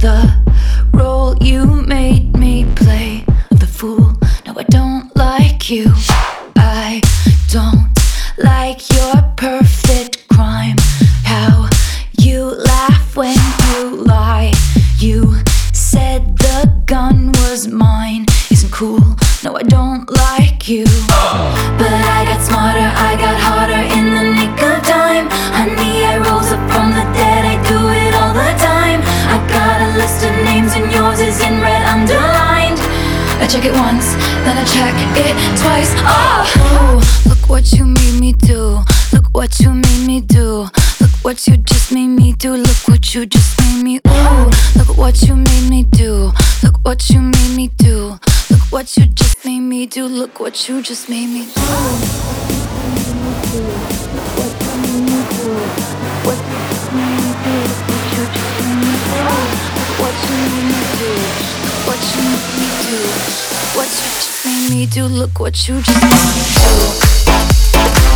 the role you made me play of the fool. No, I don't like you. I don't like your perfect crime. How you laugh when you lie. You said the gun was mine. Check it once, then I check it twice. Oh, look what you made me do. Look what you made me do. Look what you just made me do. Look what you just made me. Ooh, look what you made me do. Look what you made me do. Look what you just made me do. Look what you just made me do. need you, look what you just do.